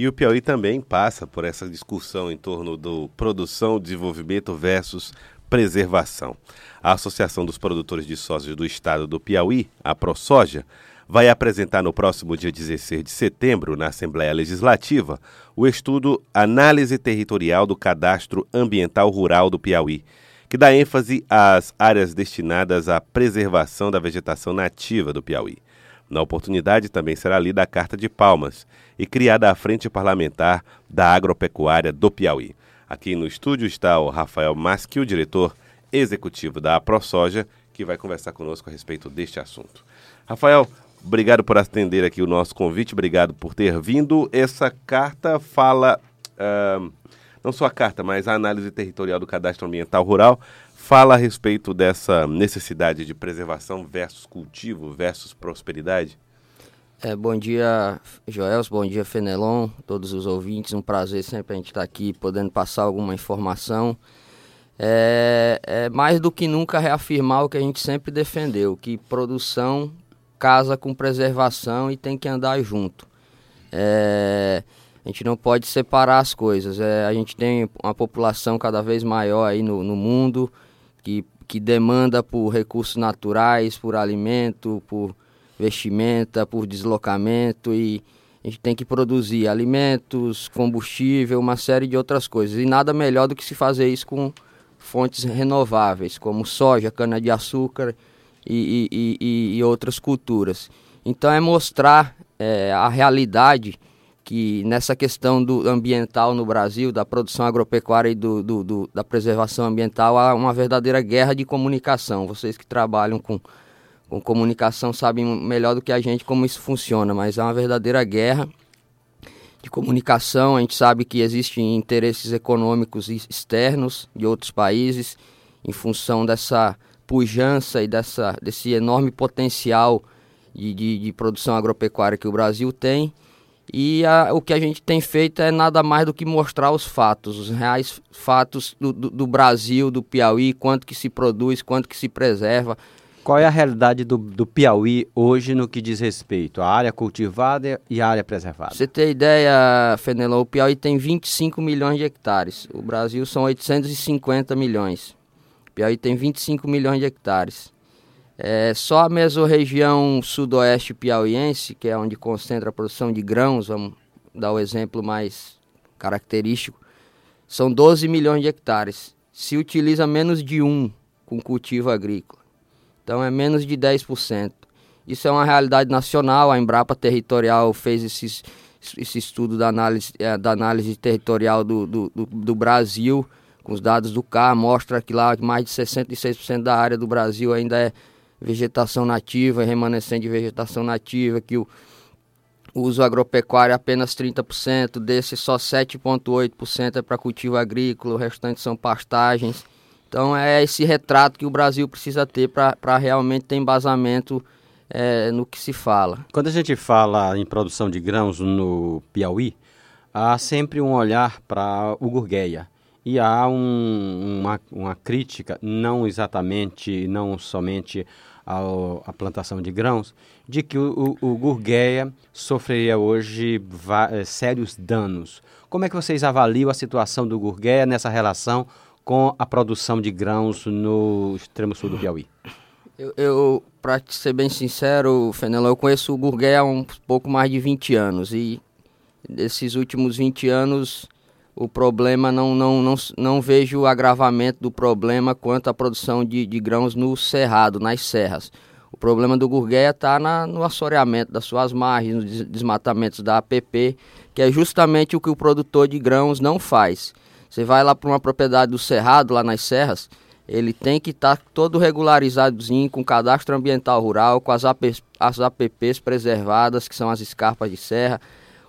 E o Piauí também passa por essa discussão em torno do produção, desenvolvimento versus preservação. A Associação dos Produtores de Soja do Estado do Piauí, a ProSoja, vai apresentar no próximo dia 16 de setembro, na Assembleia Legislativa, o estudo Análise Territorial do Cadastro Ambiental Rural do Piauí, que dá ênfase às áreas destinadas à preservação da vegetação nativa do Piauí. Na oportunidade também será lida a Carta de Palmas e criada a Frente Parlamentar da Agropecuária do Piauí. Aqui no estúdio está o Rafael Maschi, o diretor executivo da ProSoja, que vai conversar conosco a respeito deste assunto. Rafael, obrigado por atender aqui o nosso convite, obrigado por ter vindo. Essa carta fala, uh, não só a carta, mas a análise territorial do cadastro ambiental rural, fala a respeito dessa necessidade de preservação versus cultivo versus prosperidade. É, bom dia, Joels, bom dia, Fenelon, todos os ouvintes. Um prazer sempre a gente estar aqui podendo passar alguma informação. É, é mais do que nunca reafirmar o que a gente sempre defendeu, que produção casa com preservação e tem que andar junto. É, a gente não pode separar as coisas. É, a gente tem uma população cada vez maior aí no, no mundo que, que demanda por recursos naturais, por alimento, por vestimenta, por deslocamento e a gente tem que produzir alimentos, combustível, uma série de outras coisas. E nada melhor do que se fazer isso com fontes renováveis, como soja, cana-de-açúcar e, e, e, e, outras culturas. Então é mostrar é, a realidade que nessa questão do ambiental no Brasil, da produção agropecuária e do, do, do, da preservação ambiental, há uma verdadeira guerra de comunicação. Vocês que trabalham com com comunicação sabem melhor do que a gente como isso funciona, mas é uma verdadeira guerra de comunicação. A gente sabe que existem interesses econômicos externos de outros países em função dessa pujança e dessa, desse enorme potencial de, de, de produção agropecuária que o Brasil tem. E a, o que a gente tem feito é nada mais do que mostrar os fatos, os reais fatos do, do, do Brasil, do Piauí, quanto que se produz, quanto que se preserva, qual é a realidade do, do Piauí hoje no que diz respeito à área cultivada e à área preservada? Você tem ideia, Fenelon, o Piauí tem 25 milhões de hectares. O Brasil são 850 milhões. O Piauí tem 25 milhões de hectares. É, só a mesorregião sudoeste piauiense, que é onde concentra a produção de grãos, vamos dar o exemplo mais característico, são 12 milhões de hectares. Se utiliza menos de um com cultivo agrícola. Então é menos de 10%. Isso é uma realidade nacional, a Embrapa Territorial fez esse, esse estudo da análise, é, da análise territorial do, do, do, do Brasil, com os dados do CAR, mostra que lá mais de 66% da área do Brasil ainda é vegetação nativa, remanescente de vegetação nativa, que o, uso agropecuário é apenas 30%, desse só 7,8% é para cultivo agrícola, o restante são pastagens. Então é esse retrato que o Brasil precisa ter para realmente ter embasamento é, no que se fala. Quando a gente fala em produção de grãos no Piauí, há sempre um olhar para o Gurgueia. E há um, uma, uma crítica, não exatamente, não somente à plantação de grãos, de que o, o, o Gurgueia sofreria hoje eh, sérios danos. Como é que vocês avaliam a situação do Gurgueia nessa relação com a produção de grãos no extremo sul do Piauí? Eu, eu para ser bem sincero, Fenelon, eu conheço o Gurgué há um pouco mais de 20 anos e desses últimos 20 anos o problema não, não, não, não vejo o agravamento do problema quanto à produção de, de grãos no cerrado, nas serras. O problema do Gurgueia está no assoreamento das suas margens, nos desmatamentos da APP, que é justamente o que o produtor de grãos não faz. Você vai lá para uma propriedade do Cerrado, lá nas serras, ele tem que estar tá todo regularizadozinho, com cadastro ambiental rural, com as, AP, as APPs preservadas, que são as escarpas de serra,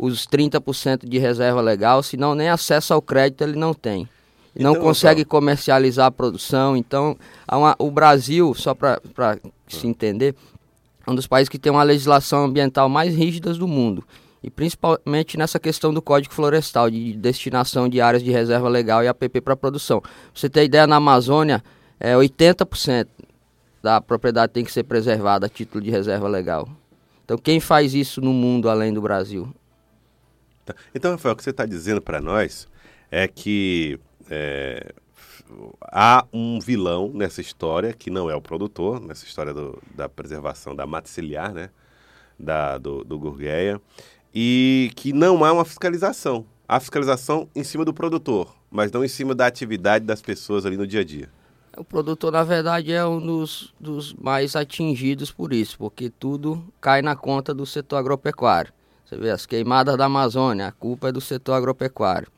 os 30% de reserva legal, senão nem acesso ao crédito ele não tem. Então, não consegue então... comercializar a produção. Então, uma, o Brasil, só para se entender, é um dos países que tem uma legislação ambiental mais rígida do mundo e principalmente nessa questão do Código Florestal, de destinação de áreas de reserva legal e APP para produção. Pra você ter ideia, na Amazônia, é 80% da propriedade tem que ser preservada a título de reserva legal. Então, quem faz isso no mundo além do Brasil? Então, Rafael, o que você está dizendo para nós é que é, há um vilão nessa história, que não é o produtor, nessa história do, da preservação da mata ciliar, né? Da, do, do Gurgueia, e que não há uma fiscalização. Há fiscalização em cima do produtor, mas não em cima da atividade das pessoas ali no dia a dia. O produtor, na verdade, é um dos, dos mais atingidos por isso, porque tudo cai na conta do setor agropecuário. Você vê as queimadas da Amazônia, a culpa é do setor agropecuário.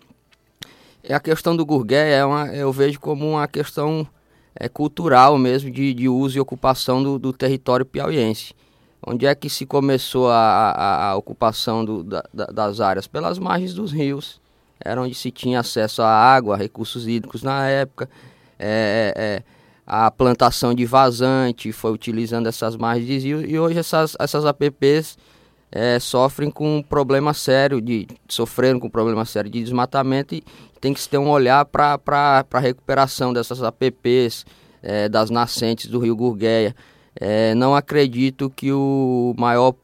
E a questão do gurgué é uma, eu vejo como uma questão é, cultural mesmo, de, de uso e ocupação do, do território piauiense. Onde é que se começou a, a, a ocupação do, da, das áreas? Pelas margens dos rios. Era onde se tinha acesso à água, recursos hídricos na época é, é, é, a plantação de vazante, foi utilizando essas margens de rio, e hoje essas, essas APPs é, sofrem com um problema sério, de sofrendo com um problema sério de desmatamento e tem que se ter um olhar para a recuperação dessas APPs, é, das nascentes do rio Gurgueia. É, não acredito que o maior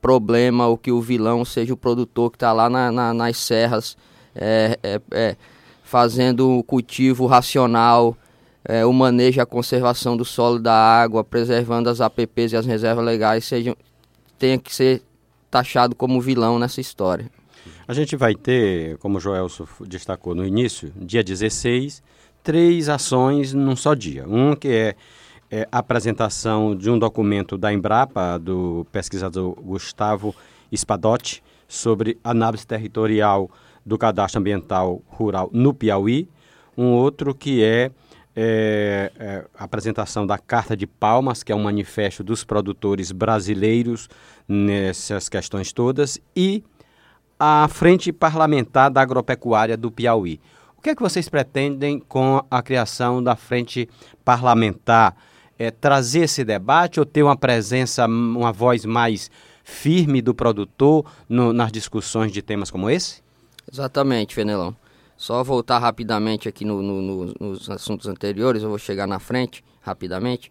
problema ou que o vilão seja o produtor que está lá na, na, nas serras é, é, é fazendo o cultivo racional, é, o manejo e a conservação do solo da água, preservando as APPs e as reservas legais, sejam, tenha que ser taxado como vilão nessa história. A gente vai ter, como o Joelso destacou no início, dia 16, três ações num só dia. Um que é, é a apresentação de um documento da Embrapa, do pesquisador Gustavo Spadotti, sobre análise territorial do Cadastro Ambiental Rural no Piauí, um outro que é, é, é, apresentação da Carta de Palmas, que é um manifesto dos produtores brasileiros nessas questões todas, e a Frente Parlamentar da Agropecuária do Piauí. O que é que vocês pretendem com a criação da Frente Parlamentar? É, trazer esse debate ou ter uma presença, uma voz mais firme do produtor no, nas discussões de temas como esse? Exatamente, Fenelão. Só voltar rapidamente aqui no, no, no, nos assuntos anteriores, eu vou chegar na frente rapidamente.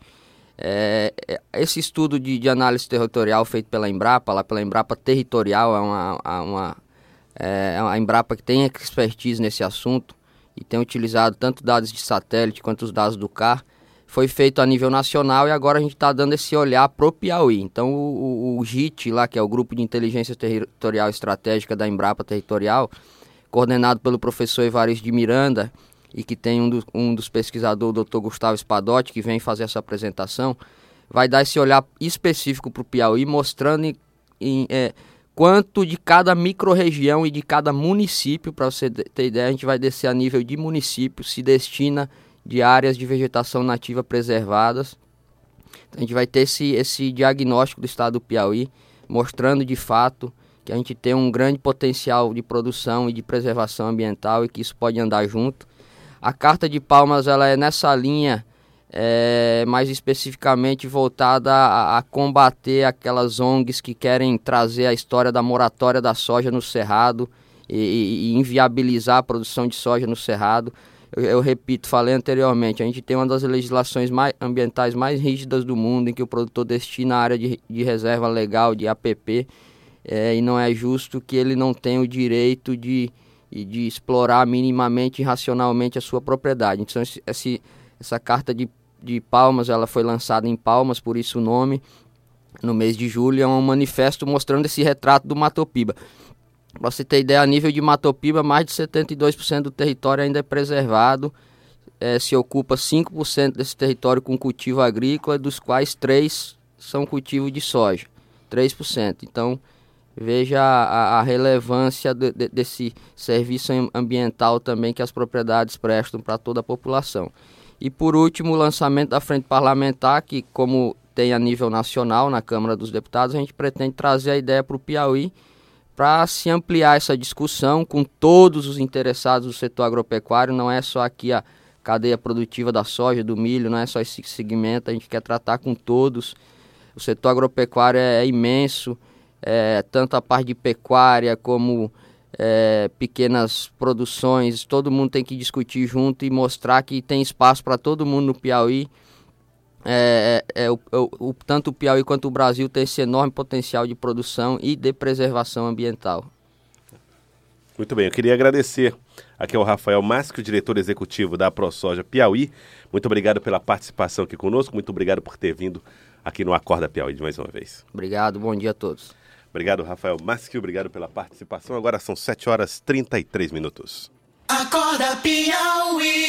É, é, esse estudo de, de, análise territorial feito pela Embrapa, lá pela Embrapa Territorial, é uma, uma, é uma Embrapa que tem expertise nesse assunto e tem utilizado tanto dados de satélite quanto os dados do CAR. Foi feito a nível nacional e agora a gente está dando esse olhar pro Piauí. Então o, o, o GIT lá, que é o Grupo de Inteligência Territorial Estratégica da Embrapa Territorial, coordenado pelo professor Evaristo de Miranda e que tem um, do, um dos pesquisadores, o Dr. Gustavo Spadotti, que vem fazer essa apresentação, vai dar esse olhar específico para o Piauí, mostrando em, em, é, quanto de cada microrregião e de cada município, para você ter ideia, a gente vai descer a nível de município, se destina de áreas de vegetação nativa preservadas. Então, a gente vai ter esse, esse diagnóstico do estado do Piauí, mostrando de fato que a gente tem um grande potencial de produção e de preservação ambiental e que isso pode andar junto. A Carta de Palmas ela é nessa linha, é, mais especificamente voltada a, a, combater aquelas ONGs que querem trazer a história da moratória da soja no Cerrado e, e inviabilizar a produção de soja no Cerrado. Eu, eu, repito, falei anteriormente, a gente tem uma das legislações mais, ambientais mais rígidas do mundo, em que o produtor destina a área de, de reserva legal, de APP, é, e não é justo que ele não tenha o direito de, de explorar minimamente e racionalmente a sua propriedade. Então, esse, essa carta de, de Palmas, ela foi lançada em Palmas, por isso o nome, no mês de julho, é um manifesto mostrando esse retrato do Matopiba. Para você ter ideia, a nível de Matopiba, mais de 72% do território ainda é preservado, é, se ocupa 5% desse território com cultivo agrícola, dos quais 3 são cultivo de soja, 3%. Então, veja a, a relevância de, de, desse serviço ambiental também que as propriedades prestam para toda a população. E por último, o lançamento da frente parlamentar, que como tem a nível nacional na Câmara dos Deputados, a gente pretende trazer a ideia para o Piauí para se ampliar essa discussão com todos os interessados do setor agropecuário, não é só aqui a cadeia produtiva da soja, do milho, não é só esse segmento, a gente quer tratar com todos. O setor agropecuário é, é imenso, é, tanto a parte de pecuária como é, pequenas produções, todo mundo tem que discutir junto e mostrar que tem espaço para todo mundo no Piauí. É, é, é, é o, o, tanto o Piauí quanto o Brasil tem esse enorme potencial de produção e de preservação ambiental. Muito bem, eu queria agradecer aqui é ao Rafael Masque, o diretor executivo da ProSoja Piauí. Muito obrigado pela participação aqui conosco, muito obrigado por ter vindo aqui no Acorda Piauí de mais uma vez. Obrigado, bom dia a todos. Obrigado, Rafael Maschio. obrigado pela participação. Agora são 7 horas 33 minutos. Acorda Piauí.